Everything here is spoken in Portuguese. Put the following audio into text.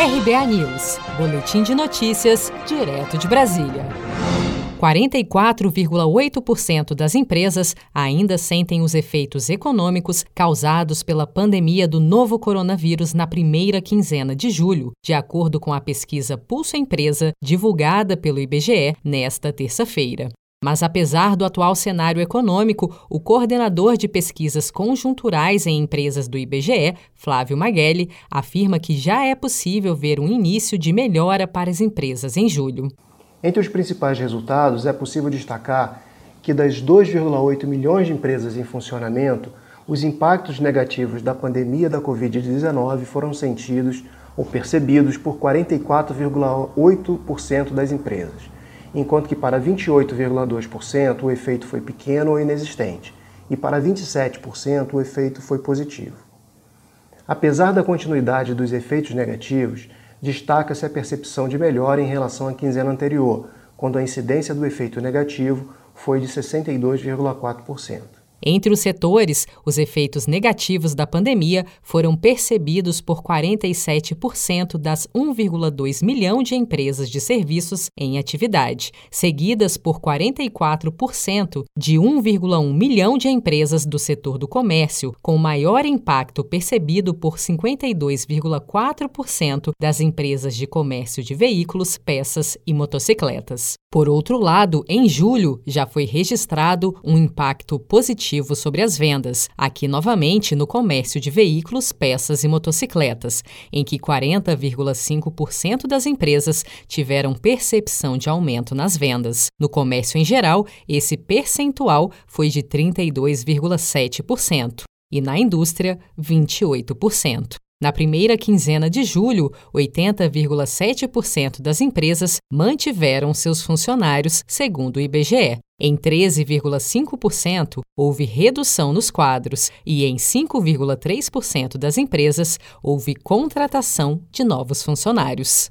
RBA News, Boletim de Notícias, direto de Brasília. 44,8% das empresas ainda sentem os efeitos econômicos causados pela pandemia do novo coronavírus na primeira quinzena de julho, de acordo com a pesquisa Pulso Empresa, divulgada pelo IBGE nesta terça-feira. Mas, apesar do atual cenário econômico, o coordenador de pesquisas conjunturais em empresas do IBGE, Flávio Maguelli, afirma que já é possível ver um início de melhora para as empresas em julho. Entre os principais resultados, é possível destacar que das 2,8 milhões de empresas em funcionamento, os impactos negativos da pandemia da Covid-19 foram sentidos ou percebidos por 44,8% das empresas enquanto que para 28,2% o efeito foi pequeno ou inexistente, e para 27% o efeito foi positivo. Apesar da continuidade dos efeitos negativos, destaca-se a percepção de melhora em relação à quinzena anterior, quando a incidência do efeito negativo foi de 62,4%. Entre os setores, os efeitos negativos da pandemia foram percebidos por 47% das 1,2 milhão de empresas de serviços em atividade, seguidas por 44% de 1,1 milhão de empresas do setor do comércio, com maior impacto percebido por 52,4% das empresas de comércio de veículos, peças e motocicletas. Por outro lado, em julho já foi registrado um impacto positivo sobre as vendas, aqui novamente no comércio de veículos, peças e motocicletas, em que 40,5% das empresas tiveram percepção de aumento nas vendas. No comércio em geral, esse percentual foi de 32,7% e na indústria, 28%. Na primeira quinzena de julho, 80,7% das empresas mantiveram seus funcionários, segundo o IBGE. Em 13,5% houve redução nos quadros e em 5,3% das empresas houve contratação de novos funcionários.